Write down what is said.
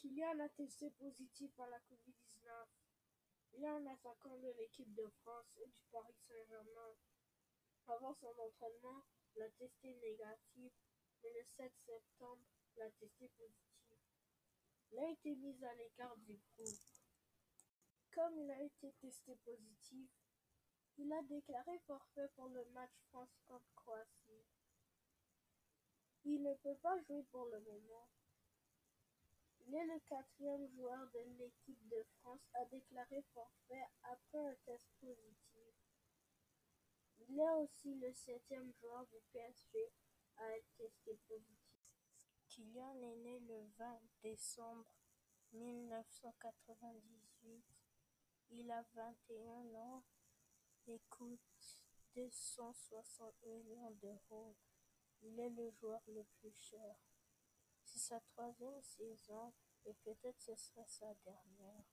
Kylian a testé positif à la Covid-19. Il est un attaquant de l'équipe de France et du Paris Saint-Germain. Avant son entraînement, il a testé négatif, mais le 7 septembre, il a testé positif. Il a été mis à l'écart du groupe. Comme il a été testé positif, il a déclaré forfait pour le match France contre Croatie. Il ne peut pas jouer pour le moment il est le quatrième joueur de l'équipe de France à déclarer forfait après un test positif. Il est aussi le septième joueur du PSG à être testé positif. Kylian est né le 20 décembre 1998. Il a 21 ans et coûte 260 millions d'euros. Il est le joueur le plus cher. C'est sa troisième saison et peut-être ce sera sa dernière.